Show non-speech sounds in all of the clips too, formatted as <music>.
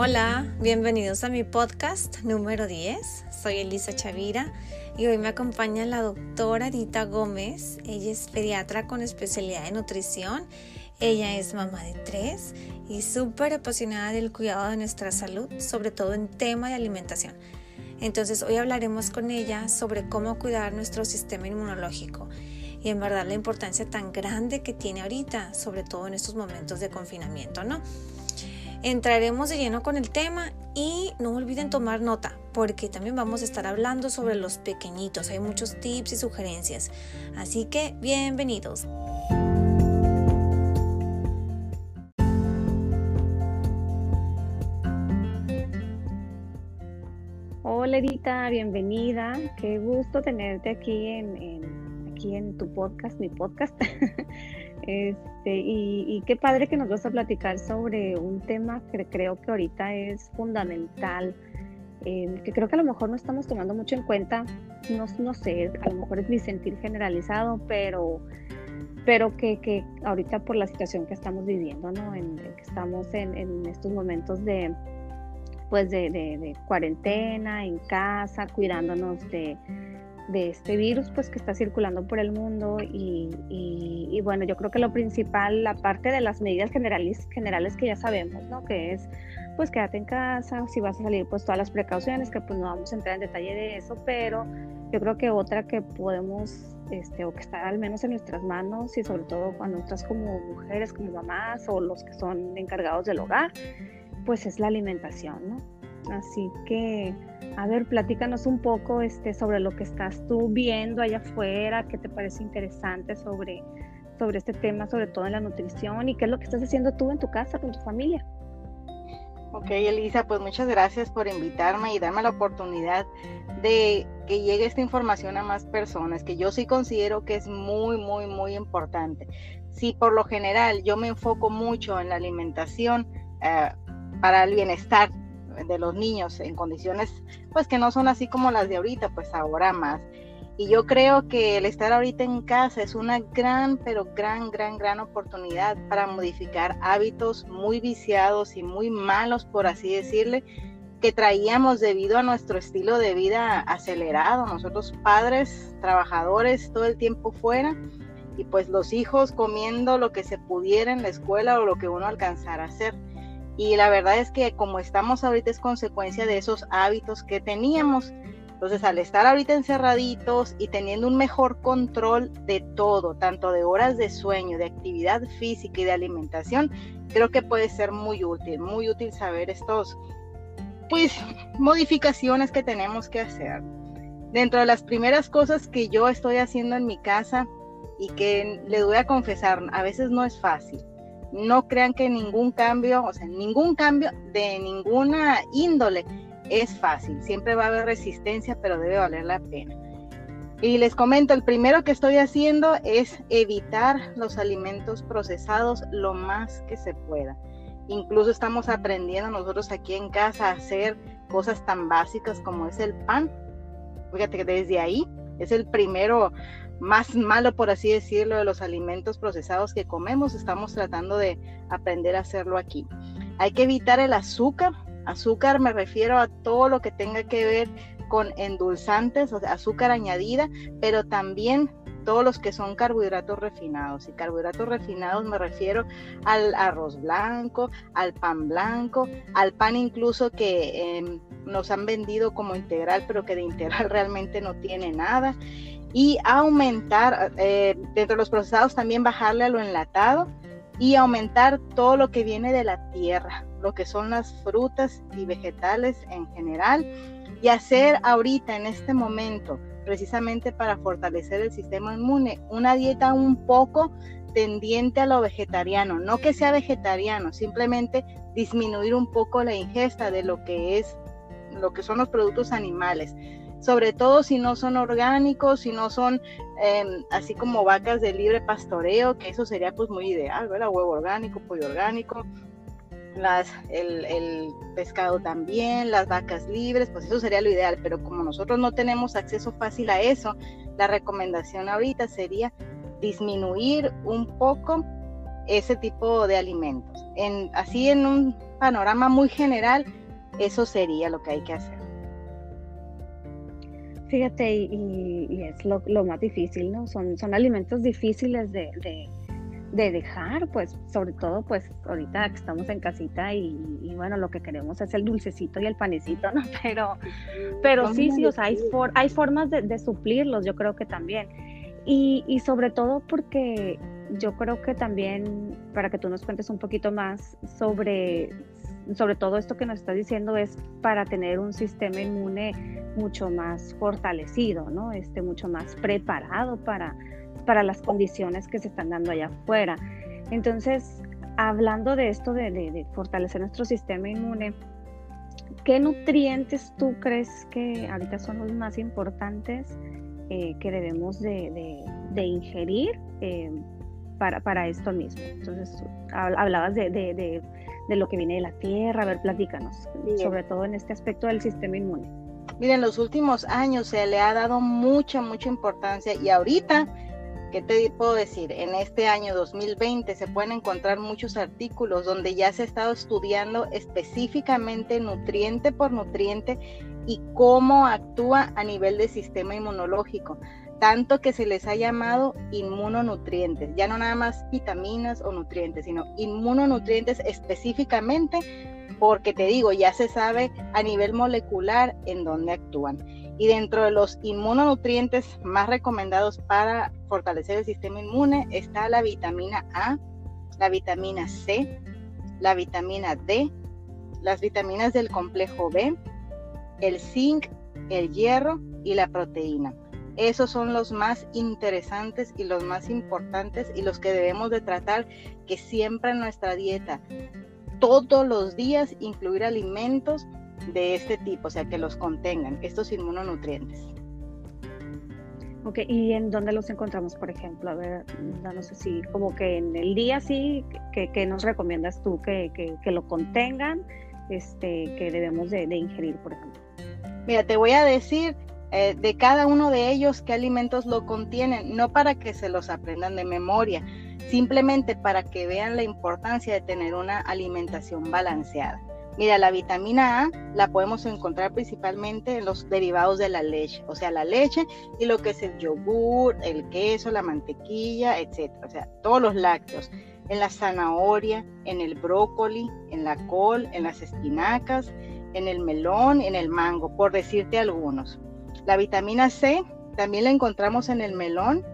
Hola, bienvenidos a mi podcast número 10. Soy Elisa Chavira y hoy me acompaña la doctora Dita Gómez. Ella es pediatra con especialidad en nutrición. Ella es mamá de tres y súper apasionada del cuidado de nuestra salud, sobre todo en tema de alimentación. Entonces hoy hablaremos con ella sobre cómo cuidar nuestro sistema inmunológico y en verdad la importancia tan grande que tiene ahorita, sobre todo en estos momentos de confinamiento, ¿no? Entraremos de lleno con el tema y no olviden tomar nota porque también vamos a estar hablando sobre los pequeñitos. Hay muchos tips y sugerencias. Así que bienvenidos. Hola Edita, bienvenida. Qué gusto tenerte aquí en, aquí en tu podcast, mi podcast. <laughs> Este, y, qué padre que nos vas a platicar sobre un tema que creo que ahorita es fundamental, eh, que creo que a lo mejor no estamos tomando mucho en cuenta, no, no sé, a lo mejor es mi sentir generalizado, pero, pero que, que ahorita por la situación que estamos viviendo, ¿no? En, que estamos en, en, estos momentos de, pues de, de, de cuarentena, en casa, cuidándonos de de este virus pues que está circulando por el mundo y, bueno yo creo que lo principal la parte de las medidas generales generales que ya sabemos no que es pues quédate en casa si vas a salir pues todas las precauciones que pues no vamos a entrar en detalle de eso pero yo creo que otra que podemos este o que está al menos en nuestras manos y sobre todo cuando estás como mujeres como mamás o los que son encargados del hogar pues es la alimentación no Así que, a ver, platícanos un poco este, sobre lo que estás tú viendo allá afuera, qué te parece interesante sobre, sobre este tema, sobre todo en la nutrición y qué es lo que estás haciendo tú en tu casa con tu familia. Ok, Elisa, pues muchas gracias por invitarme y darme la oportunidad de que llegue esta información a más personas, que yo sí considero que es muy, muy, muy importante. Si por lo general yo me enfoco mucho en la alimentación eh, para el bienestar de los niños en condiciones pues que no son así como las de ahorita, pues ahora más. Y yo creo que el estar ahorita en casa es una gran, pero gran, gran, gran oportunidad para modificar hábitos muy viciados y muy malos, por así decirle, que traíamos debido a nuestro estilo de vida acelerado. Nosotros padres, trabajadores, todo el tiempo fuera y pues los hijos comiendo lo que se pudiera en la escuela o lo que uno alcanzara a hacer. Y la verdad es que como estamos ahorita es consecuencia de esos hábitos que teníamos. Entonces, al estar ahorita encerraditos y teniendo un mejor control de todo, tanto de horas de sueño, de actividad física y de alimentación, creo que puede ser muy útil, muy útil saber estos, pues, modificaciones que tenemos que hacer. Dentro de las primeras cosas que yo estoy haciendo en mi casa y que le voy a confesar, a veces no es fácil, no crean que ningún cambio, o sea, ningún cambio de ninguna índole es fácil. Siempre va a haber resistencia, pero debe valer la pena. Y les comento, el primero que estoy haciendo es evitar los alimentos procesados lo más que se pueda. Incluso estamos aprendiendo nosotros aquí en casa a hacer cosas tan básicas como es el pan. Fíjate que desde ahí es el primero más malo, por así decirlo, de los alimentos procesados que comemos. Estamos tratando de aprender a hacerlo aquí. Hay que evitar el azúcar. Azúcar me refiero a todo lo que tenga que ver con endulzantes, o sea, azúcar añadida, pero también todos los que son carbohidratos refinados. Y carbohidratos refinados me refiero al arroz blanco, al pan blanco, al pan incluso que em, nos han vendido como integral, pero que de integral <laughs> realmente no tiene nada y aumentar, eh, dentro de los procesados también bajarle a lo enlatado y aumentar todo lo que viene de la tierra, lo que son las frutas y vegetales en general y hacer ahorita en este momento, precisamente para fortalecer el sistema inmune, una dieta un poco tendiente a lo vegetariano, no que sea vegetariano, simplemente disminuir un poco la ingesta de lo que es lo que son los productos animales sobre todo si no son orgánicos, si no son em, así como vacas de libre pastoreo, que eso sería pues muy ideal, ¿verdad? Huevo orgánico, pollo orgánico, las, el, el, pescado también, las vacas libres, pues eso sería lo ideal, pero como nosotros no tenemos acceso fácil a eso, la recomendación ahorita sería disminuir un poco ese tipo de alimentos. En, así en un panorama muy general, eso sería lo que hay que hacer. Fíjate, y, es lo, más difícil, ¿no? Son, son alimentos difíciles de, dejar, pues sobre todo pues ahorita que estamos en casita y, bueno, lo que queremos es el dulcecito y el panecito, ¿no? <laughs> Pero, pero sí, sí, o sea, hay, hay formas de, suplirlos, yo creo que también. Y, y sobre todo porque yo creo que también, para que tú nos cuentes un poquito más sobre sobre todo esto que nos estás diciendo es para tener un sistema inmune mucho más fortalecido, ¿no? Este, mucho más preparado para, para las condiciones que se están dando allá afuera. Entonces, hablando de esto de, fortalecer nuestro sistema inmune, ¿qué nutrientes tú crees que ahorita son los más importantes eh, que debemos de, ingerir eh, para, para, esto mismo? Entonces, hablabas de de lo que viene de la tierra. A ver, platícanos, sobre todo en este aspecto del sistema inmune. Miren, en los últimos años se le ha dado mucha, mucha importancia y ahorita, ¿qué te puedo decir? En este año 2020 se pueden encontrar muchos artículos donde ya se ha estado estudiando específicamente nutriente por nutriente y cómo actúa a nivel del sistema inmunológico tanto que se les ha llamado inmunonutrientes, ya no nada más vitaminas o nutrientes, sino inmunonutrientes específicamente porque te digo, ya se sabe a nivel molecular en dónde actúan. Y dentro de los inmunonutrientes más recomendados para fortalecer el sistema inmune está la vitamina A, la vitamina C, la vitamina D, las vitaminas del complejo B, el zinc, el hierro y la proteína. Esos son los más interesantes y los más importantes y los que debemos de tratar que siempre en nuestra dieta, todos los días, incluir alimentos de este tipo, o sea, que los contengan, estos inmunonutrientes. Ok, ¿y en dónde los encontramos, por ejemplo? A ver, danos así, como que en el día sí, que, nos recomiendas tú que, lo contengan, este, que debemos de ingerir, por ejemplo. Mira, te voy a decir eh, de cada uno de ellos qué alimentos lo contienen, no para que se los aprendan de memoria, simplemente para que vean la importancia de tener una alimentación balanceada. Mira, la vitamina A la podemos encontrar principalmente en los derivados de la leche, o sea, la leche y lo que es el yogur, el queso, la mantequilla, etcétera, o sea, todos los lácteos, en la zanahoria, en el brócoli, en la col, en las espinacas, en el melón, en el mango, por decirte algunos. La vitamina C también la encontramos en el melón,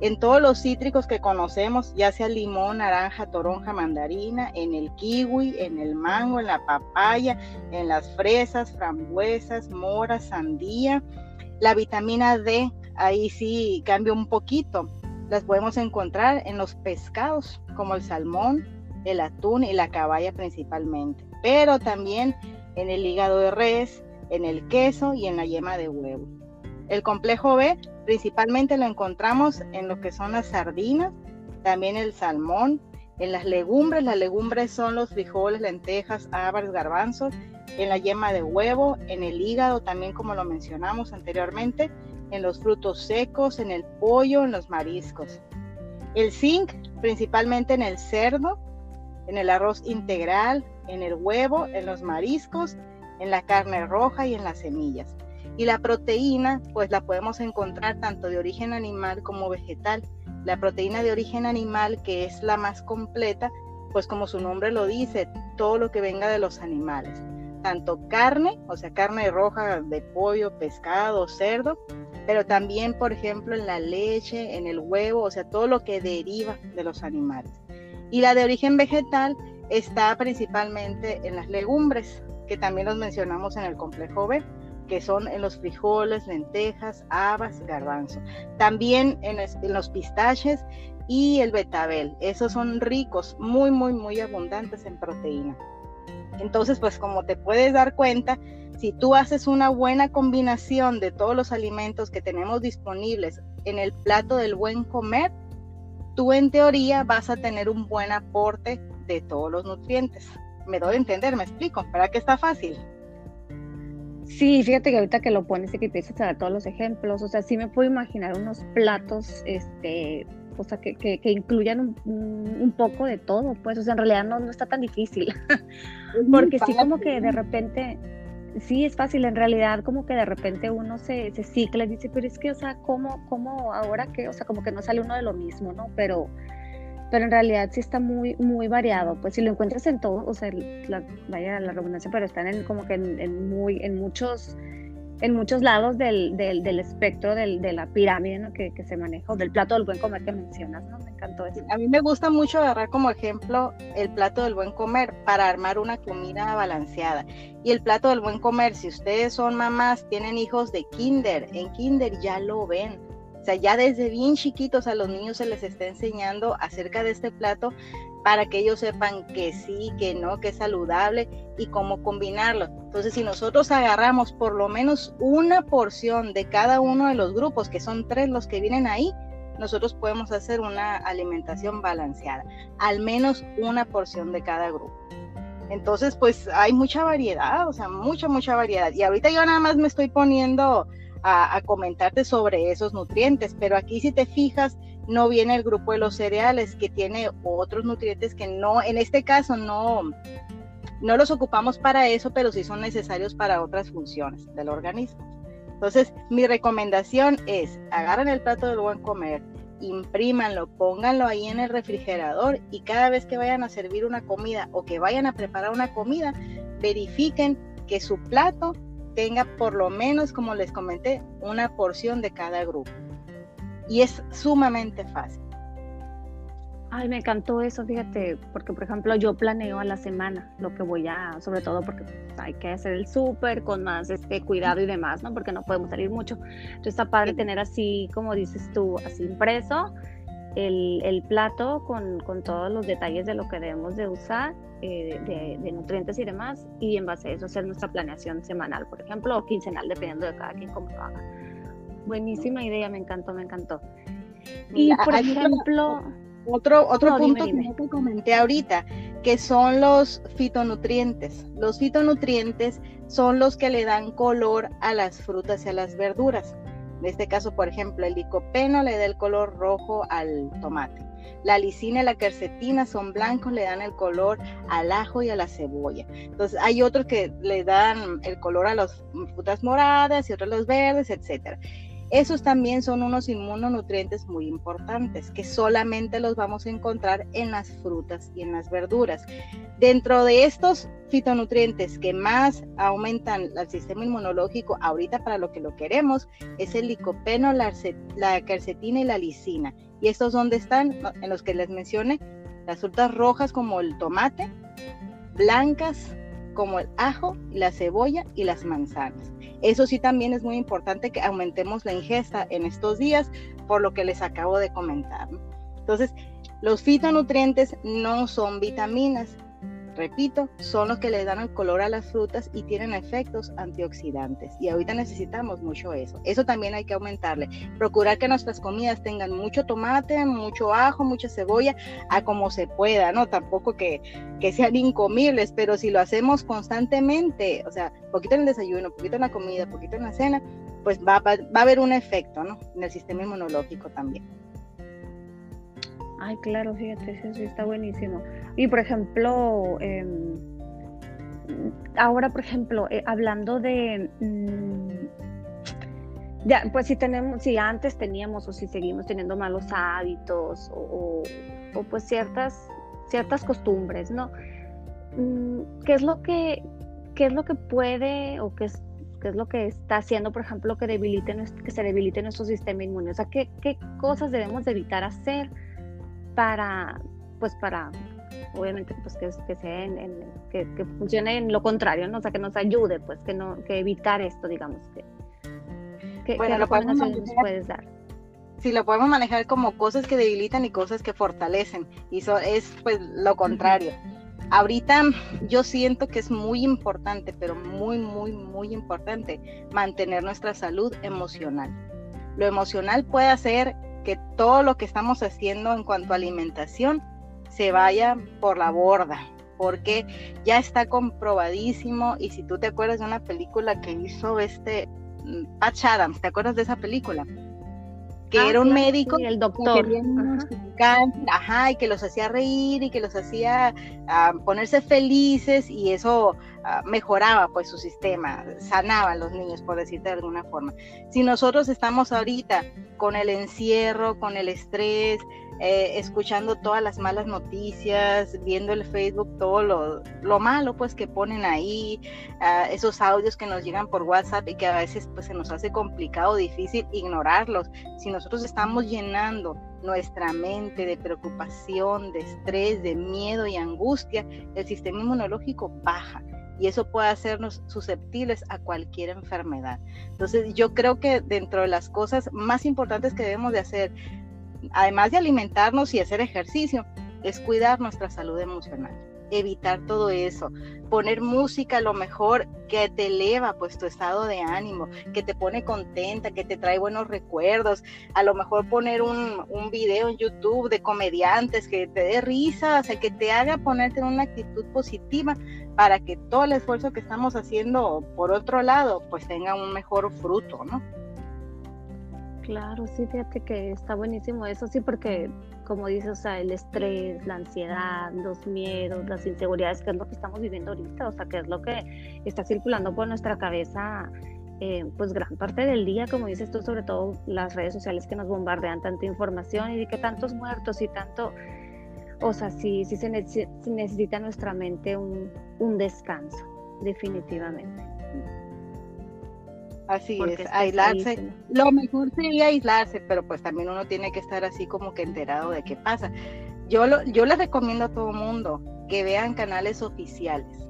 en todos los cítricos que conocemos, ya sea limón, naranja, toronja, mandarina, en el kiwi, en el mango, en la papaya, en las fresas, frambuesas, moras, sandía. La vitamina D, ahí sí cambia un poquito. Las podemos encontrar en los pescados, como el salmón, el atún y la caballa principalmente, pero también en el hígado de res, en el queso y en la yema de huevo. El complejo B principalmente lo encontramos en lo que son las sardinas, también el salmón, en las legumbres, las legumbres son los frijoles, lentejas, habas, garbanzos, en la yema de huevo, en el hígado también como lo mencionamos anteriormente, en los frutos secos, en el pollo, en los mariscos. El zinc principalmente en el cerdo, en el arroz integral, en el huevo, en los mariscos en la carne roja y en las semillas. Y la proteína, pues la podemos encontrar tanto de origen animal como vegetal. La proteína de origen animal, que es la más completa, pues como su nombre lo dice, todo lo que venga de los animales. Tanto carne, o sea, carne roja de pollo, pescado, cerdo, pero también, por ejemplo, en la leche, en el huevo, o sea, todo lo que deriva de los animales. Y la de origen vegetal está principalmente en las legumbres, que también los mencionamos en el complejo B, que son en los frijoles, lentejas, habas, garbanzo. También en, los pistaches y el betabel. Esos son ricos, muy, muy, muy abundantes en proteína. Entonces, pues como te puedes dar cuenta, si tú haces una buena combinación de todos los alimentos que tenemos disponibles en el plato del buen comer, tú en teoría vas a tener un buen aporte de todos los nutrientes me doy a entender, me explico, ¿para qué está fácil? Sí, fíjate que ahorita que lo pones y que empiezas a dar todos los ejemplos, o sea, sí me puedo imaginar unos platos, este, o sea, que, que, incluyan un, poco de todo, pues, o sea, en realidad no, no está tan difícil, <laughs> porque sí como que de repente, sí es fácil, en realidad como que de repente uno se, se cicla y dice, pero es que, o sea, ¿cómo, cómo ahora que, o sea, como que no sale uno de lo mismo, ¿no? Pero, pero en realidad sí está muy, muy variado, pues si lo encuentras en todo, o sea, la, vaya la redundancia, pero están en como que en, muy, en muchos en muchos lados del, del, del espectro del, de la pirámide ¿no? que, que, se maneja, o del plato del buen comer que mencionas. Me encantó eso. A mí me gusta mucho agarrar como ejemplo el plato del buen comer para armar una comida balanceada. Y el plato del buen comer, si ustedes son mamás, tienen hijos de kinder, en kinder ya lo ven. Sea, ya desde bien chiquitos a los niños se les está enseñando acerca de este plato para que ellos sepan que sí, que no, que es saludable y cómo combinarlo. Entonces, si nosotros agarramos por lo menos una porción de cada uno de los grupos, que son tres los que vienen ahí, nosotros podemos hacer una alimentación balanceada, al menos una porción de cada grupo. Entonces, pues hay mucha variedad, o sea, mucha, mucha variedad. Y ahorita yo nada más me estoy poniendo a, comentarte sobre esos nutrientes, pero aquí si te fijas, no viene el grupo de los cereales que tiene otros nutrientes que no, en este caso no, no los ocupamos para eso, pero sí son necesarios para otras funciones del organismo. Entonces, mi recomendación es, agarren el plato del buen comer, imprímanlo, pónganlo ahí en el refrigerador y cada vez que vayan a servir una comida o que vayan a preparar una comida, verifiquen que su plato tenga por lo menos, como les comenté, una porción de cada grupo y es sumamente fácil. Ay, me encantó eso, fíjate, porque por ejemplo yo planeo a la semana lo que voy a, sobre todo porque hay que hacer el súper con más este cuidado y demás, ¿no? Porque no podemos salir mucho. Entonces está padre tener así, como dices tú, así impreso el, el plato con, con, todos los detalles de lo que debemos de usar, eh, de, de, nutrientes y demás, y en base a eso hacer nuestra planeación semanal, por ejemplo, o quincenal, dependiendo de cada quien cómo lo haga. Buenísima idea, me encantó, me encantó. Y por ejemplo... Otro, otro punto que comenté ahorita, que son los fitonutrientes. Los fitonutrientes son los que le dan color a las frutas y a las verduras. En este caso, por ejemplo, el licopeno le da el color rojo al tomate. La lisina y la quercetina son blancos, le dan el color al ajo y a la cebolla. Entonces, hay otros que le dan el color a las frutas moradas y otros a los verdes, etcétera. Esos también son unos inmunonutrientes muy importantes que solamente los vamos a encontrar en las frutas y en las verduras. Dentro de estos fitonutrientes que más aumentan el sistema inmunológico ahorita para lo que lo queremos es el licopeno, la, la quercetina y la lisina. Y estos dónde están, en los que les mencioné, las frutas rojas como el tomate, blancas como el ajo, la cebolla y las manzanas. Eso sí también es muy importante que aumentemos la ingesta en estos días, por lo que les acabo de comentar. Entonces, los fitonutrientes no son vitaminas, repito, son los que le dan el color a las frutas y tienen efectos antioxidantes. Y ahorita necesitamos mucho eso. Eso también hay que aumentarle. Procurar que nuestras comidas tengan mucho tomate, mucho ajo, mucha cebolla, a como se pueda, ¿no? Tampoco que, que sean incomibles, pero si lo hacemos constantemente, o sea, poquito en el desayuno, poquito en la comida, poquito en la cena, pues va, va, va a haber un efecto, ¿no? En el sistema inmunológico también. Ay, claro, fíjate, eso está buenísimo. Y por ejemplo, em, ahora, por ejemplo, eh, hablando de... Mm, ya, pues si tenemos, si antes teníamos o si seguimos teniendo malos hábitos o, pues ciertas, ciertas costumbres, ¿no? Mm, ¿Qué es lo que, qué es lo que puede o qué es, qué es lo que está haciendo, por ejemplo, que, debilite, que se debilite nuestro sistema inmune? O sea, ¿qué, qué cosas debemos de evitar hacer para, pues para, obviamente, pues que, que sea en, que, funcione en lo contrario, ¿no? O sea, que nos ayude, pues, que no, que evitar esto, digamos, que, ¿qué recomendaciones nos puedes dar? Sí, lo podemos manejar como cosas que debilitan y cosas que fortalecen, y eso es pues lo contrario. Ahorita yo siento que es muy importante, pero muy, muy, muy importante mantener nuestra salud emocional. Lo emocional puede hacer que todo lo que estamos haciendo en cuanto a alimentación se vaya por la borda, porque ya está comprobadísimo y si tú te acuerdas de una película que hizo este mm, Patch Adams, ¿te acuerdas de esa película? que ah, era un médico, el doctor, ajá. y que los hacía reír y que los hacía ah, ponerse felices y eso ah, mejoraba pues su sistema, sanaba a los niños, por decirte de alguna forma. Si nosotros estamos ahorita con el encierro, con el estrés, eh, escuchando todas las malas noticias, viendo el Facebook, todo lo, lo malo pues que ponen ahí, uh, esos audios que nos llegan por WhatsApp y que a veces pues se nos hace complicado, difícil ignorarlos. Si nosotros estamos llenando nuestra mente de preocupación, de estrés, de miedo y angustia, el sistema inmunológico baja y eso puede hacernos susceptibles a cualquier enfermedad. Entonces yo creo que dentro de las cosas más importantes que debemos de hacer además de alimentarnos y hacer ejercicio, es cuidar nuestra salud emocional, evitar todo eso, poner música a lo mejor que te eleva pues tu estado de ánimo, que te pone contenta, que te trae buenos recuerdos, a lo mejor poner un, un video en YouTube de comediantes que te dé risa, o que te haga ponerte en una actitud positiva para que todo el esfuerzo que estamos haciendo por otro lado pues tenga un mejor fruto, ¿no? Claro, sí, fíjate que está buenísimo eso, sí, porque como dices, o sea, el estrés, la ansiedad, los miedos, las inseguridades, que es lo que estamos viviendo ahorita, o sea, que es lo que está circulando por nuestra cabeza, eh, pues gran parte del día, como dices tú, sobre todo las redes sociales que nos bombardean tanta información y de que tantos muertos y tanto, o sea, sí, sí se, necesita nuestra mente un, un descanso, definitivamente. Así es, aislarse. Lo mejor sería aislarse, pero pues también uno tiene que estar así como que enterado de qué pasa. Yo, lo, yo les recomiendo a todo mundo que vean canales oficiales,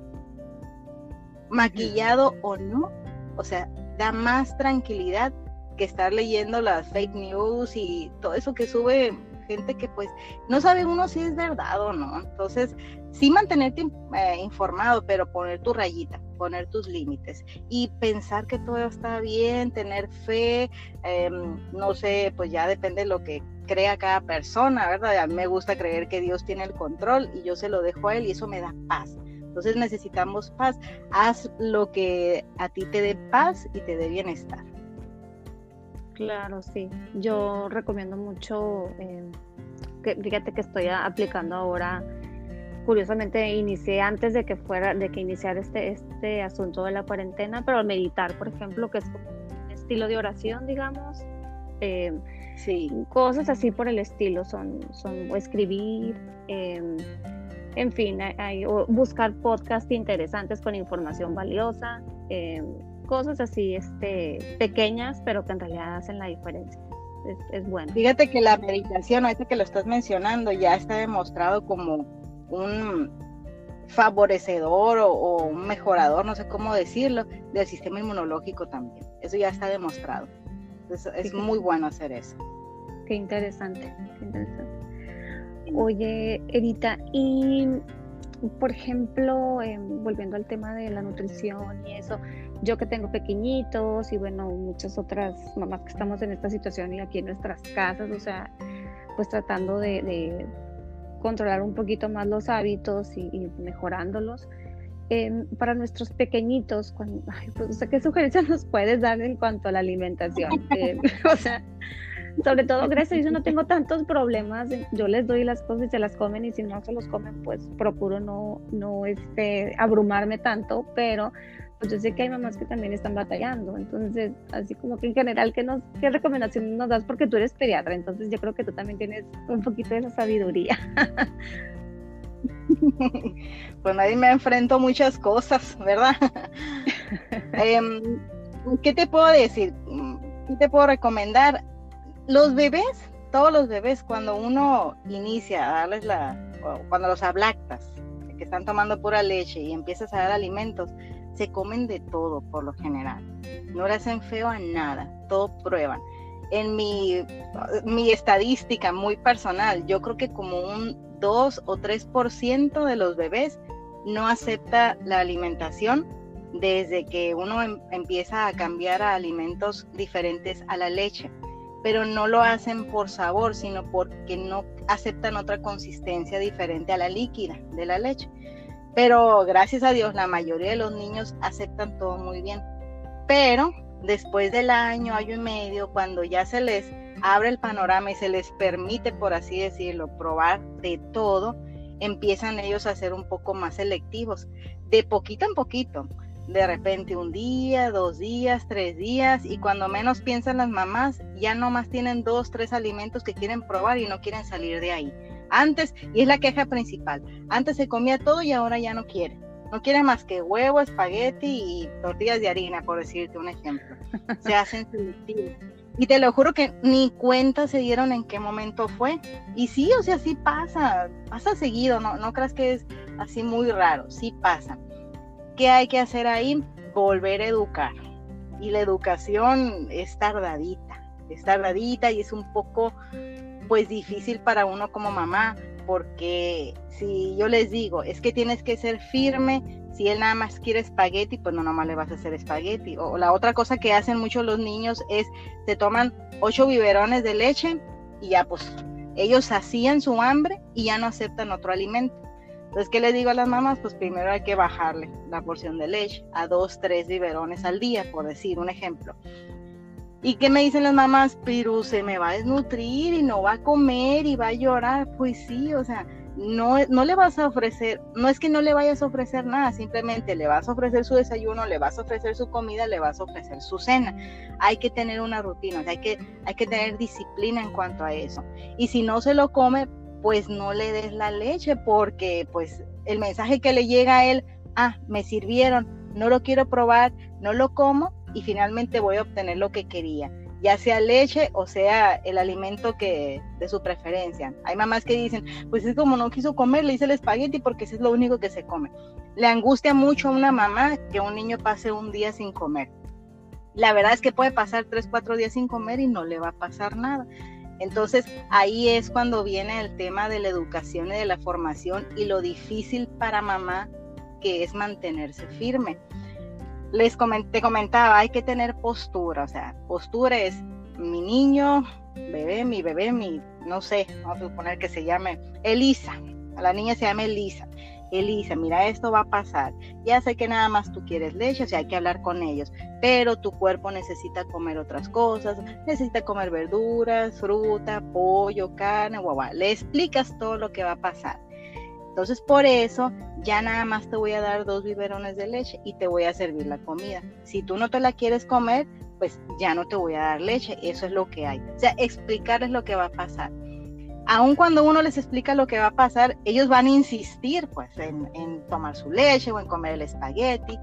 maquillado o no, o sea, da más tranquilidad que estar leyendo las fake news y todo eso que sube gente que pues no sabe uno si es verdad o no. Entonces, sí mantenerte eh, informado, pero poner tu rayita poner tus límites y pensar que todo está bien, tener fe, em, no sé, pues ya depende de lo que crea cada persona, ¿verdad? A mí me gusta creer que Dios tiene el control y yo se lo dejo a Él y eso me da paz. Entonces necesitamos paz. Haz lo que a ti te dé paz y te dé bienestar. Claro, sí. Yo recomiendo mucho, em, que, fíjate que estoy aplicando ahora curiosamente inicié antes de que fuera, de que iniciara este, este asunto de la cuarentena, pero meditar, por ejemplo, que es como un estilo de oración, digamos. Eh, sí. Cosas así por el estilo, son, son escribir, em, en fin, hay, buscar podcasts interesantes con información valiosa, cosas así este, pequeñas, pero que en realidad hacen la diferencia. Es, es, bueno. Fíjate que la meditación, ahorita que lo estás mencionando, ya está demostrado como un favorecedor o, un mejorador, no sé cómo decirlo, del sistema inmunológico también. Eso ya está demostrado. es muy bueno hacer eso. Qué interesante, qué interesante. Oye, Edita, y por ejemplo, em, volviendo al tema de la nutrición y eso, yo que tengo pequeñitos y bueno, muchas otras mamás que estamos en esta situación y aquí en nuestras casas, o sea, pues tratando de controlar un poquito más los hábitos y, mejorándolos. Em, para nuestros pequeñitos, cuando, pues, ¿qué sugerencias nos puedes dar en cuanto a la alimentación? Eh, <laughs> o sea, sobre todo, gracias Dios no tengo tantos problemas, yo les doy las cosas y se las comen y si no se los comen, pues procuro no, no este, abrumarme tanto, pero yo sé que hay mamás que también están batallando, entonces así como que en general, ¿qué, nos, qué recomendaciones nos das? Porque tú eres pediatra, entonces yo creo que tú también tienes un poquito de esa sabiduría. <laughs> pues nadie me enfrento muchas cosas, ¿verdad? <laughs> Em, ¿Qué te puedo decir? ¿Qué te puedo recomendar? Los bebés, todos los bebés, cuando uno inicia a darles la, cuando los ablactas, que están tomando pura leche y empiezas a dar alimentos, se comen de todo por lo general. No le hacen feo a nada, todo prueban. En mi, mi estadística muy personal, yo creo que como un 2 o 3% de los bebés no acepta la alimentación desde que uno em, empieza a cambiar a alimentos diferentes a la leche, pero no lo hacen por sabor, sino porque no aceptan otra consistencia diferente a la líquida de la leche. Pero gracias a Dios la mayoría de los niños aceptan todo muy bien. Pero después del año, año y medio, cuando ya se les abre el panorama y se les permite, por así decirlo, probar de todo, empiezan ellos a ser un poco más selectivos, de poquito en poquito. De repente un día, dos días, tres días, y cuando menos piensan las mamás, ya no más tienen dos, tres alimentos que quieren probar y no quieren salir de ahí. Antes, y es la queja principal, antes se comía todo y ahora ya no quiere. No quiere más que huevo, espagueti y tortillas de harina, por decirte un ejemplo. Se <laughs> hacen selectivos. Y te lo juro que ni cuenta se dieron en qué momento fue. Y sí, o sea, sí pasa, pasa seguido, no, no creas que es así muy raro, sí pasa. ¿Qué hay que hacer ahí? Volver a educar. Y la educación es tardadita, es tardadita y es un poco pues difícil para uno como mamá, porque si yo les digo, es que tienes que ser firme, si él nada más quiere espagueti, pues no nomás le vas a hacer espagueti. O la otra cosa que hacen muchos los niños es, se toman ocho biberones de leche y ya pues ellos hacían su hambre y ya no aceptan otro alimento. Entonces, ¿qué les digo a las mamás? Pues primero hay que bajarle la porción de leche a dos, tres biberones al día, por decir un ejemplo. ¿Y qué me dicen las mamás? Pero se me va a desnutrir y no va a comer y va a llorar. Pues sí, o sea, no, no le vas a ofrecer, no es que no le vayas a ofrecer nada, simplemente le vas a ofrecer su desayuno, le vas a ofrecer su comida, le vas a ofrecer su cena. Hay que tener una rutina, hay que, hay que tener disciplina en cuanto a eso. Y si no se lo come, pues no le des la leche porque pues el mensaje que le llega a él, ah, me sirvieron, no lo quiero probar, no lo como, y finalmente voy a obtener lo que quería, ya sea leche o sea el alimento que de su preferencia. Hay mamás que dicen, pues es como no quiso comer, le hice el espagueti porque ese es lo único que se come. Le angustia mucho a una mamá que un niño pase un día sin comer. La verdad es que puede pasar tres, cuatro días sin comer y no le va a pasar nada. Entonces ahí es cuando viene el tema de la educación y de la formación y lo difícil para mamá que es mantenerse firme les comenté, comentaba, hay que tener postura, o sea, postura es mi niño, bebé, mi bebé, mi, no sé, vamos a suponer que se llame Elisa, a la niña se llama Elisa. Elisa, mira, esto va a pasar. Ya sé que nada más tú quieres leche, o sea, hay que hablar con ellos, pero tu cuerpo necesita comer otras cosas, necesita comer verduras, fruta, pollo, carne, guau, Le explicas todo lo que va a pasar. Entonces, por eso ya nada más te voy a dar dos biberones de leche y te voy a servir la comida. Si tú no te la quieres comer, pues ya no te voy a dar leche. Eso es lo que hay. O sea, explicarles lo que va a pasar. Aun cuando uno les explica lo que va a pasar, ellos van a insistir pues en, en tomar su leche o en comer el espagueti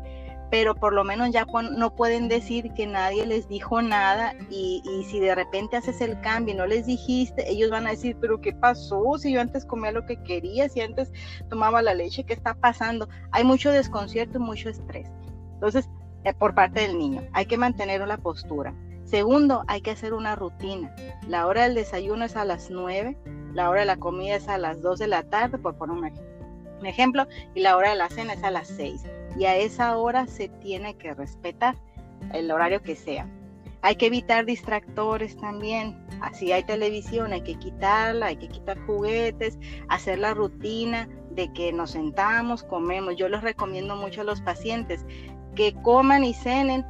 pero por lo menos ya no pueden decir que nadie les dijo nada y, si de repente haces el cambio y no les dijiste, ellos van a decir, pero ¿qué pasó? Si yo antes comía lo que quería, si antes tomaba la leche, ¿qué está pasando? Hay mucho desconcierto y mucho estrés. Entonces, eh, por parte del niño, hay que mantener la postura. Segundo, hay que hacer una rutina. La hora del desayuno es a las 9, la hora de la comida es a las 2 de la tarde, por poner un ejemplo, y la hora de la cena es a las 6 y a esa hora se tiene que respetar el horario que sea. Hay que evitar distractores también. Así hay televisión, hay que quitarla, hay que quitar juguetes, hacer la rutina de que nos sentamos, comemos. Yo les recomiendo mucho a los pacientes que coman y cenen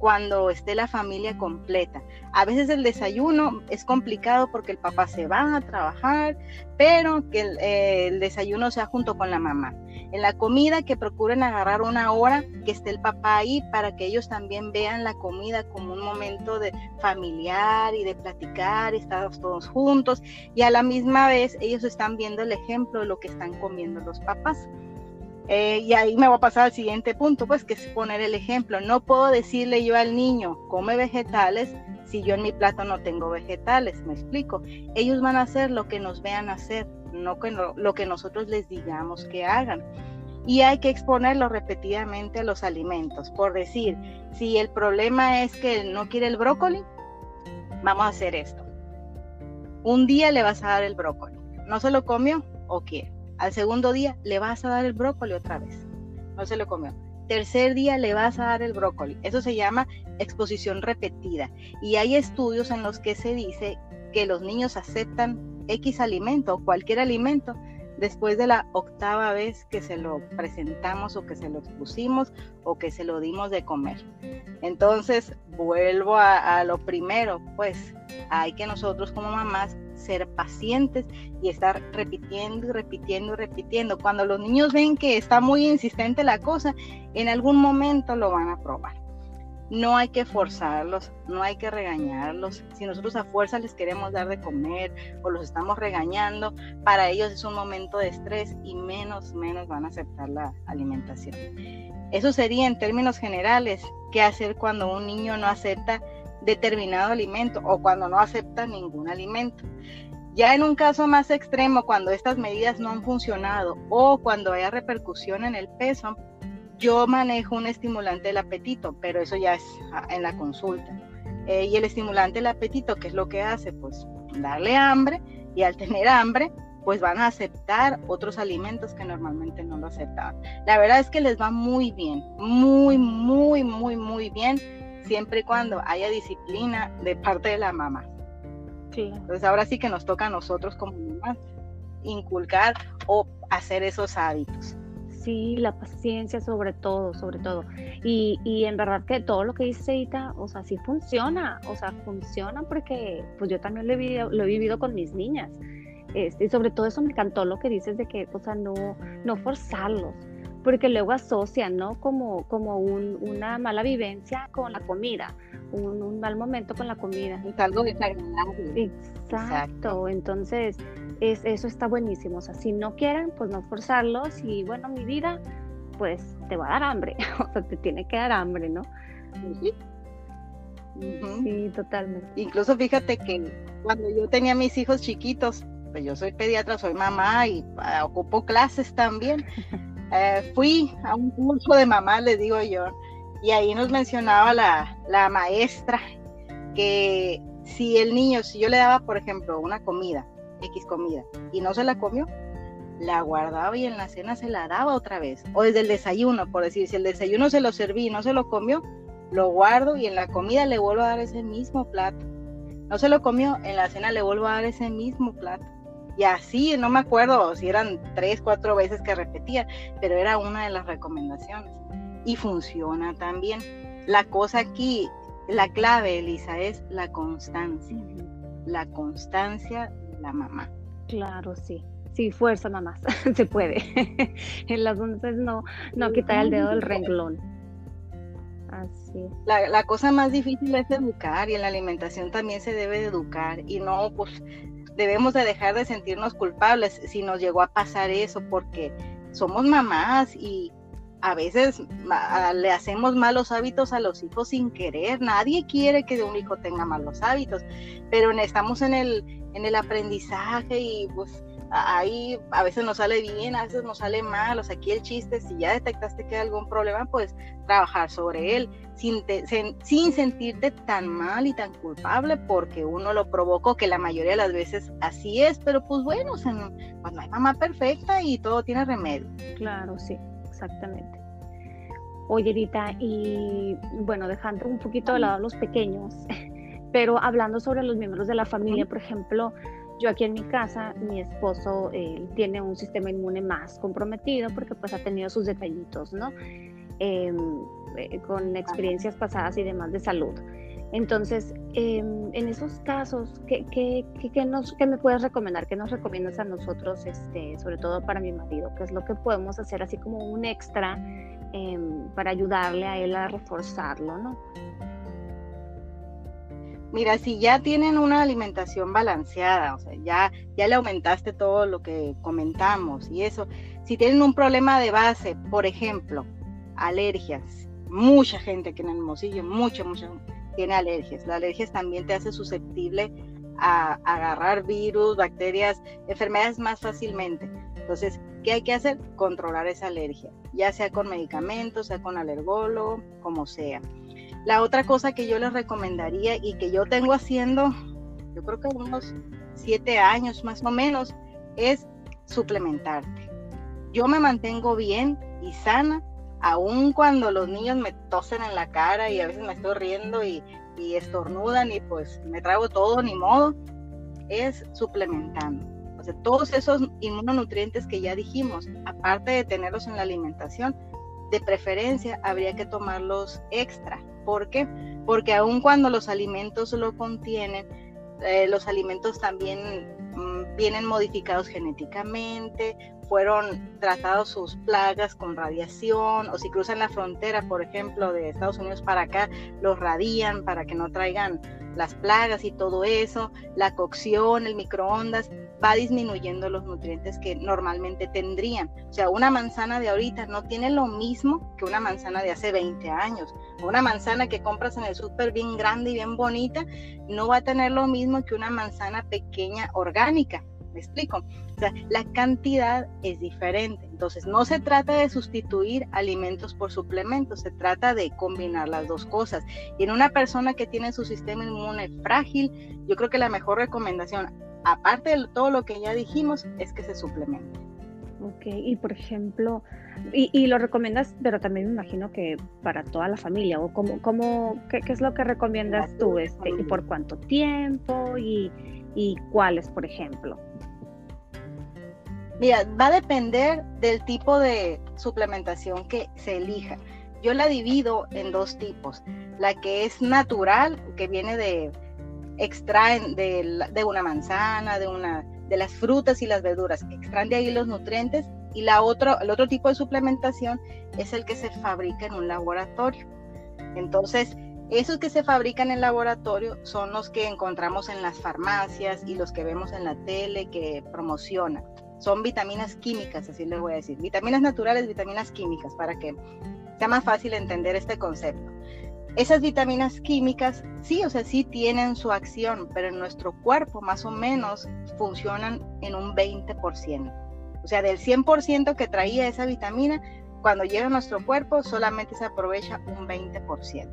cuando esté la familia completa. A veces el desayuno es complicado porque el papá se va a trabajar, pero que el, eh, el desayuno sea junto con la mamá. En la comida que procuren agarrar una hora que esté el papá ahí para que ellos también vean la comida como un momento de familiar y de platicar, estar todos juntos y a la misma vez ellos están viendo el ejemplo de lo que están comiendo los papás. Eh, y ahí me voy a pasar al siguiente punto, pues que es poner el ejemplo. No puedo decirle yo al niño, come vegetales, si yo en mi plato no tengo vegetales, me explico. Ellos van a hacer lo que nos vean hacer, no lo que nosotros les digamos que hagan. Y hay que exponerlo repetidamente a los alimentos. Por decir, si el problema es que no quiere el brócoli, vamos a hacer esto. Un día le vas a dar el brócoli. ¿No se lo comió o quiere? Al segundo día le vas a dar el brócoli otra vez. No se lo comió tercer día le vas a dar el brócoli. Eso se llama exposición repetida. Y hay estudios en los que se dice que los niños aceptan X alimento o cualquier alimento después de la octava vez que se lo presentamos o que se lo expusimos o que se lo dimos de comer. Entonces, vuelvo a, a lo primero, pues hay que nosotros como mamás ser pacientes y estar repitiendo y repitiendo y repitiendo. Cuando los niños ven que está muy insistente la cosa, en algún momento lo van a probar no hay que forzarlos, no hay que regañarlos. Si nosotros a fuerza les queremos dar de comer o los estamos regañando, para ellos es un momento de estrés y menos, menos van a aceptar la alimentación. Eso sería en términos generales qué hacer cuando un niño no acepta determinado alimento o cuando no acepta ningún alimento. Ya en un caso más extremo, cuando estas medidas no han funcionado o cuando haya repercusión en el peso, yo manejo un estimulante del apetito, pero eso ya es ah, en la consulta. Eh, y el estimulante del apetito, ¿qué es lo que hace? Pues darle hambre y al tener hambre, pues van a aceptar otros alimentos que normalmente no lo aceptaban. La verdad es que les va muy bien, muy, muy, muy, muy bien, siempre y cuando haya disciplina de parte de la mamá. Sí. Entonces ahora sí que nos toca a nosotros como mamás inculcar o hacer esos hábitos. Sí, la paciencia sobre todo, sobre todo. Y, y en verdad que todo lo que dice Ita, o sea, sí funciona, o sea, funciona porque pues yo también lo he vivido, lo he vivido con mis niñas. Este, y sobre todo eso me encantó lo que dices de que, o sea, no, no forzarlos, porque luego asocian, ¿no? Como, como un, una mala vivencia con la comida, un, un, mal momento con la comida. Es algo desagradable. Exacto, entonces eso está buenísimo. O sea, si no quieren, pues no forzarlos y bueno, mi vida, pues te va a dar hambre, <laughs> o sea, te tiene que dar hambre, ¿no? Sí. totalmente. Incluso fíjate que cuando yo tenía mis hijos chiquitos, pues yo soy pediatra, soy mamá y ah, ocupo clases también. <laughs> Eh, fui a un curso de mamá, le digo yo, y ahí nos mencionaba la, la maestra que si el niño, si yo le daba, por ejemplo, una comida X comida y no se la comió, la guardaba y en la cena se la daba otra vez. O desde el desayuno, por decir, si el desayuno se lo serví y no se lo comió, lo guardo y en la comida le vuelvo a dar ese mismo plato. No se lo comió, en la cena le vuelvo a dar ese mismo plato. Y así, no me acuerdo si eran tres, cuatro veces que repetía, pero era una de las recomendaciones. Y funciona también. La cosa aquí, la clave, Elisa, es la constancia. La constancia la mamá. Claro, sí. Sí, fuerza mamás, <laughs> se puede. en las once no, no quitar el dedo del renglón. Así. La, la, cosa más difícil es educar y en la alimentación también se debe de educar y no, pues debemos de dejar de sentirnos culpables si nos llegó a pasar eso porque somos mamás y a veces le hacemos malos hábitos a los hijos sin querer. Nadie quiere que un hijo tenga malos hábitos, pero estamos en el, en el aprendizaje y pues ahí a veces nos sale bien, a veces nos sale mal. O sea, aquí el chiste, si ya detectaste que hay algún problema, pues trabajar sobre él sin, sin sentirte tan mal y tan culpable porque uno lo provocó, que la mayoría de las veces así es, pero pues bueno, o sea, no, pues no hay mamá perfecta y todo tiene remedio. Claro, sí exactamente. Oye, Rita, y bueno, dejando un poquito de lado a los pequeños, <laughs> pero hablando sobre los miembros de la familia, por ejemplo, yo aquí en mi casa, mi esposo tiene un sistema inmune más comprometido porque pues ha tenido sus detallitos, ¿no? Em, eh, con experiencias pasadas y demás de salud. Entonces, em, en esos casos, ¿qué, qué, qué, nos, ¿qué, me puedes recomendar? ¿Qué nos recomiendas a nosotros, este, sobre todo para mi marido? ¿Qué es lo que podemos hacer así como un extra em, para ayudarle a él a reforzarlo, no? Mira, si ya tienen una alimentación balanceada, o sea, ya, ya le aumentaste todo lo que comentamos y eso, si tienen un problema de base, por ejemplo, alergias, mucha gente que en el Hermosillo, mucha, mucha tiene alergias. Las alergias también te hace susceptible a, agarrar virus, bacterias, enfermedades más fácilmente. Entonces, ¿qué hay que hacer? Controlar esa alergia, ya sea con medicamentos, sea con alergólogo, como sea. La otra cosa que yo les recomendaría y que yo tengo haciendo, yo creo que unos siete años más o menos, es suplementarte. Yo me mantengo bien y sana aun cuando los niños me tosen en la cara y a veces me estoy riendo y, estornudan y pues me trago todo, ni modo, es suplementando. O sea, todos esos inmunonutrientes que ya dijimos, aparte de tenerlos en la alimentación, de preferencia habría que tomarlos extra. ¿Por qué? Porque aun cuando los alimentos lo contienen, eh, los alimentos también mm, vienen modificados genéticamente, fueron tratados sus plagas con radiación, o si cruzan la frontera, por ejemplo, de Estados Unidos para acá, los radian para que no traigan las plagas y todo eso, la cocción, el microondas, va disminuyendo los nutrientes que normalmente tendrían. O sea, una manzana de ahorita no tiene lo mismo que una manzana de hace 20 años. Una manzana que compras en el súper bien grande y bien bonita no va a tener lo mismo que una manzana pequeña orgánica. ¿Me explico? O sea, la cantidad es diferente. Entonces, no se trata de sustituir alimentos por suplementos, se trata de combinar las dos cosas. Y en una persona que tiene su sistema inmune frágil, yo creo que la mejor recomendación, aparte de todo lo que ya dijimos, es que se suplemente. Ok, y por ejemplo, y, lo recomiendas, pero también me imagino que para toda la familia, o cómo, cómo, qué, es lo que recomiendas tú, este, y por cuánto tiempo, y, y cuáles, por ejemplo. Mira, va a depender del tipo de suplementación que se elija. Yo la divido en dos tipos. La que es natural, que viene de extraen de, una manzana, de una de las frutas y las verduras, extraen de ahí los nutrientes y la otro, el otro tipo de suplementación es el que se fabrica en un laboratorio. Entonces, esos que se fabrican en laboratorio son los que encontramos en las farmacias y los que vemos en la tele que promocionan son vitaminas químicas, así les voy a decir. Vitaminas naturales, vitaminas químicas, para que sea más fácil entender este concepto. Esas vitaminas químicas, sí, o sea, sí tienen su acción, pero en nuestro cuerpo más o menos funcionan en un 20%. O sea, del 100% que traía esa vitamina, cuando llega a nuestro cuerpo solamente se aprovecha un 20%.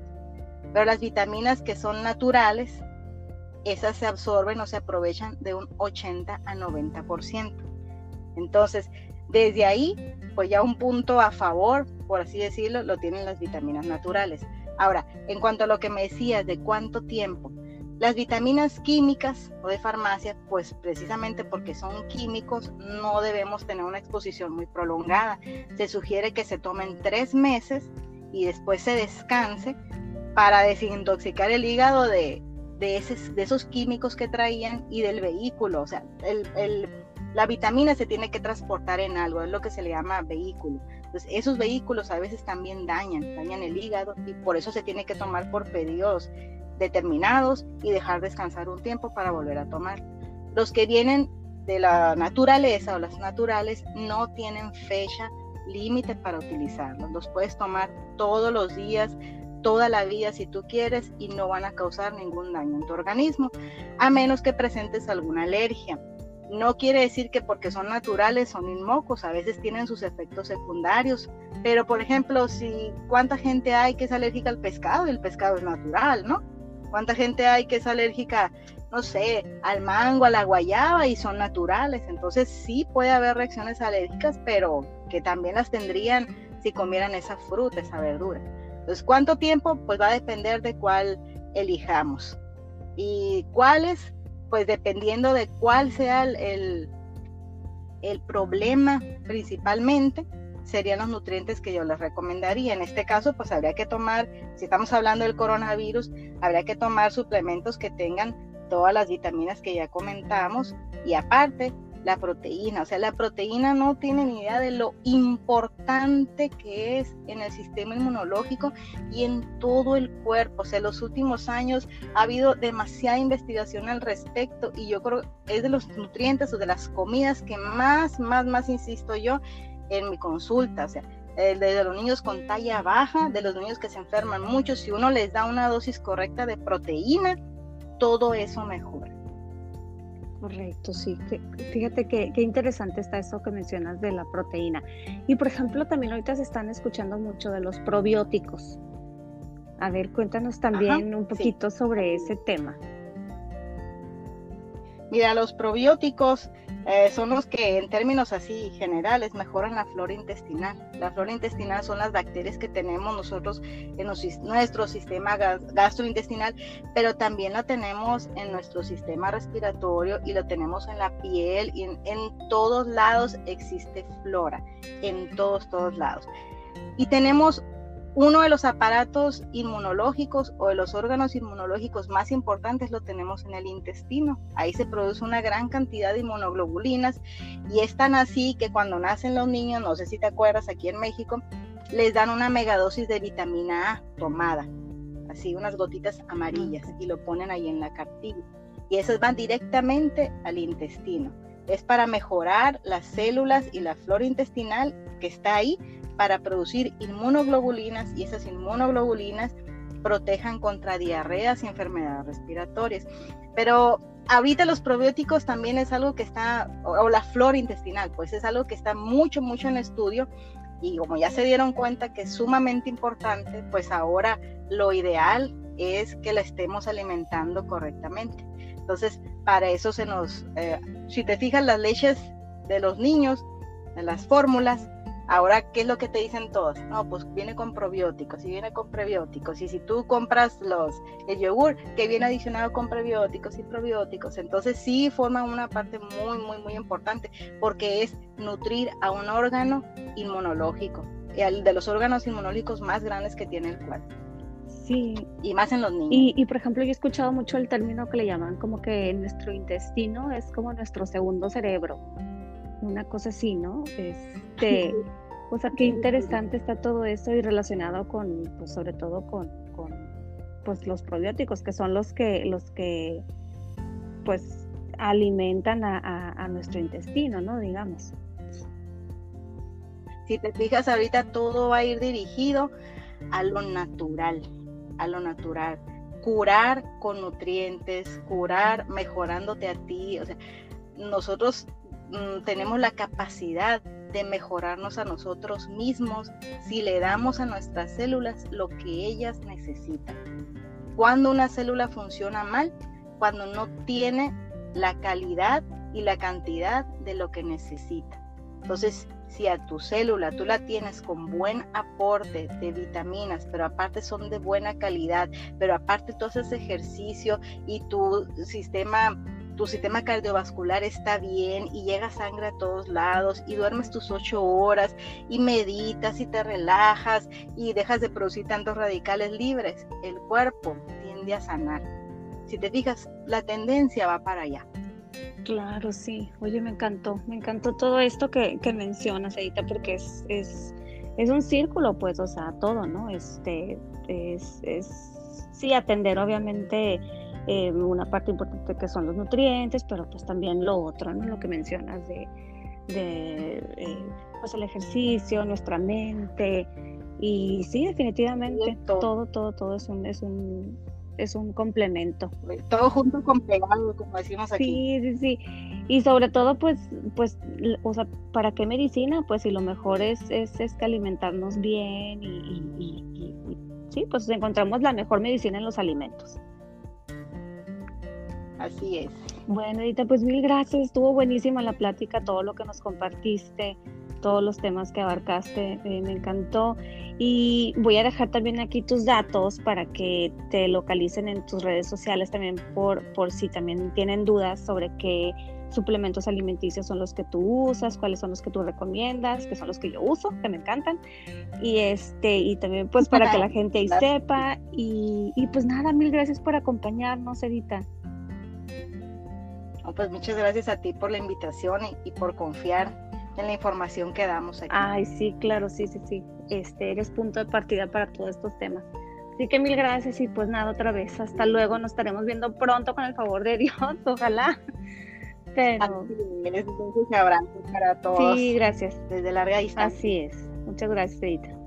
Pero las vitaminas que son naturales, esas se absorben o se aprovechan de un 80 a 90%. Entonces, desde ahí, pues ya un punto a favor, por así decirlo, lo tienen las vitaminas naturales. Ahora, en cuanto a lo que me decías de cuánto tiempo, las vitaminas químicas o de farmacia, pues precisamente porque son químicos, no debemos tener una exposición muy prolongada. Se sugiere que se tomen tres meses y después se descanse para desintoxicar el hígado de, esos químicos que traían y del vehículo. O sea, el la vitamina se tiene que transportar en algo, es lo que se le llama vehículo. Entonces, esos vehículos a veces también dañan, dañan el hígado y por eso se tiene que tomar por periodos determinados y dejar descansar un tiempo para volver a tomar. Los que vienen de la naturaleza o las naturales no tienen fecha límite para utilizarlos. Los puedes tomar todos los días, toda la vida si tú quieres y no van a causar ningún daño en tu organismo, a menos que presentes alguna alergia. No quiere decir que porque son naturales son inmocos, a veces tienen sus efectos secundarios, pero por ejemplo, si cuánta gente hay que es alérgica al pescado el pescado es natural, ¿no? ¿Cuánta gente hay que es alérgica, no sé, al mango, a la guayaba y son naturales? Entonces sí puede haber reacciones alérgicas, pero que también las tendrían si comieran esa fruta, esa verdura. Entonces, ¿cuánto tiempo? Pues va a depender de cuál elijamos. ¿Y cuáles? Pues dependiendo de cuál sea el, el, problema principalmente, serían los nutrientes que yo les recomendaría. En este caso, pues habría que tomar, si estamos hablando del coronavirus, habría que tomar suplementos que tengan todas las vitaminas que ya comentamos y aparte la proteína. O sea, la proteína no tiene ni idea de lo importante que es en el sistema inmunológico y en todo el cuerpo. O sea, en los últimos años ha habido demasiada investigación al respecto y yo creo que es de los nutrientes o de las comidas que más, más, más insisto yo en mi consulta. O sea, de los niños con talla baja, de los niños que se enferman mucho, si uno les da una dosis correcta de proteína, todo eso mejora. Correcto, sí. Fíjate qué interesante está eso que mencionas de la proteína. Y por ejemplo, también ahorita se están escuchando mucho de los probióticos. A ver, cuéntanos también un poquito sobre ese tema. Mira, los probióticos eh, son los que en términos así generales mejoran la flora intestinal. La flora intestinal son las bacterias que tenemos nosotros en nuestro sistema gastrointestinal, pero también la tenemos en nuestro sistema respiratorio y lo tenemos en la piel y en, en todos lados existe flora, en todos, todos lados. Y tenemos uno de los aparatos inmunológicos o de los órganos inmunológicos más importantes lo tenemos en el intestino. Ahí se produce una gran cantidad de inmunoglobulinas y es tan así que cuando nacen los niños, no sé si te acuerdas, aquí en México, les dan una megadosis de vitamina A tomada, así unas gotitas amarillas y lo ponen ahí en la cartilla. Y esas van directamente al intestino. Es para mejorar las células y la flora intestinal que está ahí para producir inmunoglobulinas y esas inmunoglobulinas protejan contra diarreas y enfermedades respiratorias. Pero ahorita los probióticos también es algo que está, o, la flora intestinal, pues es algo que está mucho, mucho en estudio y como ya se dieron cuenta que es sumamente importante, pues ahora lo ideal es que la estemos alimentando correctamente. Entonces, para eso se nos, eh, si te fijas, las leches de los niños, las fórmulas, Ahora, ¿qué es lo que te dicen todos? No, pues viene con probióticos y viene con prebióticos. Y si tú compras los, el yogur que viene adicionado con prebióticos y probióticos, entonces sí forman una parte muy, muy, muy importante porque es nutrir a un órgano inmunológico, el de los órganos inmunológicos más grandes que tiene el cuerpo. Sí. Y más en los niños. Y, y, por ejemplo, yo he escuchado mucho el término que le llaman como que nuestro intestino es como nuestro segundo cerebro una cosa así, ¿no? Este, o sea, qué interesante está todo eso y relacionado con, pues sobre todo con, con pues los probióticos, que son los que, los que, pues, alimentan a, a nuestro intestino, ¿no? Digamos. Si te fijas ahorita todo va a ir dirigido a lo natural, a lo natural. Curar con nutrientes, curar mejorándote a ti. O sea, nosotros Mm, tenemos la capacidad de mejorarnos a nosotros mismos si le damos a nuestras células lo que ellas necesitan. Cuando una célula funciona mal, cuando no tiene la calidad y la cantidad de lo que necesita. Entonces, si a tu célula tú la tienes con buen aporte de vitaminas, pero aparte son de buena calidad, pero aparte tú haces ejercicio y tu sistema tu sistema cardiovascular está bien y llega sangre a todos lados y duermes tus ocho horas y meditas y te relajas y dejas de producir tantos radicales libres, el cuerpo tiende a sanar. Si te fijas, la tendencia va para allá. Claro, sí. Oye, me encantó, me encantó todo esto que, mencionas, Edita, porque es, es, es, un círculo, pues, o sea, todo, ¿no? Este, es, es sí, atender obviamente eh, una parte importante que son los nutrientes, pero pues también lo otro, ¿no? Lo que mencionas de, eh, pues el ejercicio, nuestra mente, y sí, definitivamente, todo, todo, todo es un, es un, es un complemento. Todo junto con pegado, como decimos aquí. Sí, sí, sí. Y sobre todo, pues, pues, o sea, ¿para qué medicina? Pues si lo mejor es, es, que alimentarnos bien y, y, sí, pues encontramos la mejor medicina en los alimentos. Así es. Bueno, Edita, pues mil gracias. Estuvo buenísima la plática, todo lo que nos compartiste, todos los temas que abarcaste, eh, me encantó. Y voy a dejar también aquí tus datos para que te localicen en tus redes sociales también por, por si también tienen dudas sobre qué suplementos alimenticios son los que tú usas, cuáles son los que tú recomiendas, que son los que yo uso, que me encantan. Y este, y también pues para que la <laughs> gente ahí sepa. Y, y pues nada, mil gracias por acompañarnos, Edita pues muchas gracias a ti por la invitación y, por confiar en la información que damos aquí. Ay, sí, claro, sí, sí, sí. Este, eres punto de partida para todos estos temas. Así que mil gracias y pues nada, otra vez. Hasta luego, nos estaremos viendo pronto con el favor de Dios, <laughs> ojalá. Pero... un abrazo para todos. Sí, gracias. Desde larga distancia. Así es. Muchas gracias, Edita.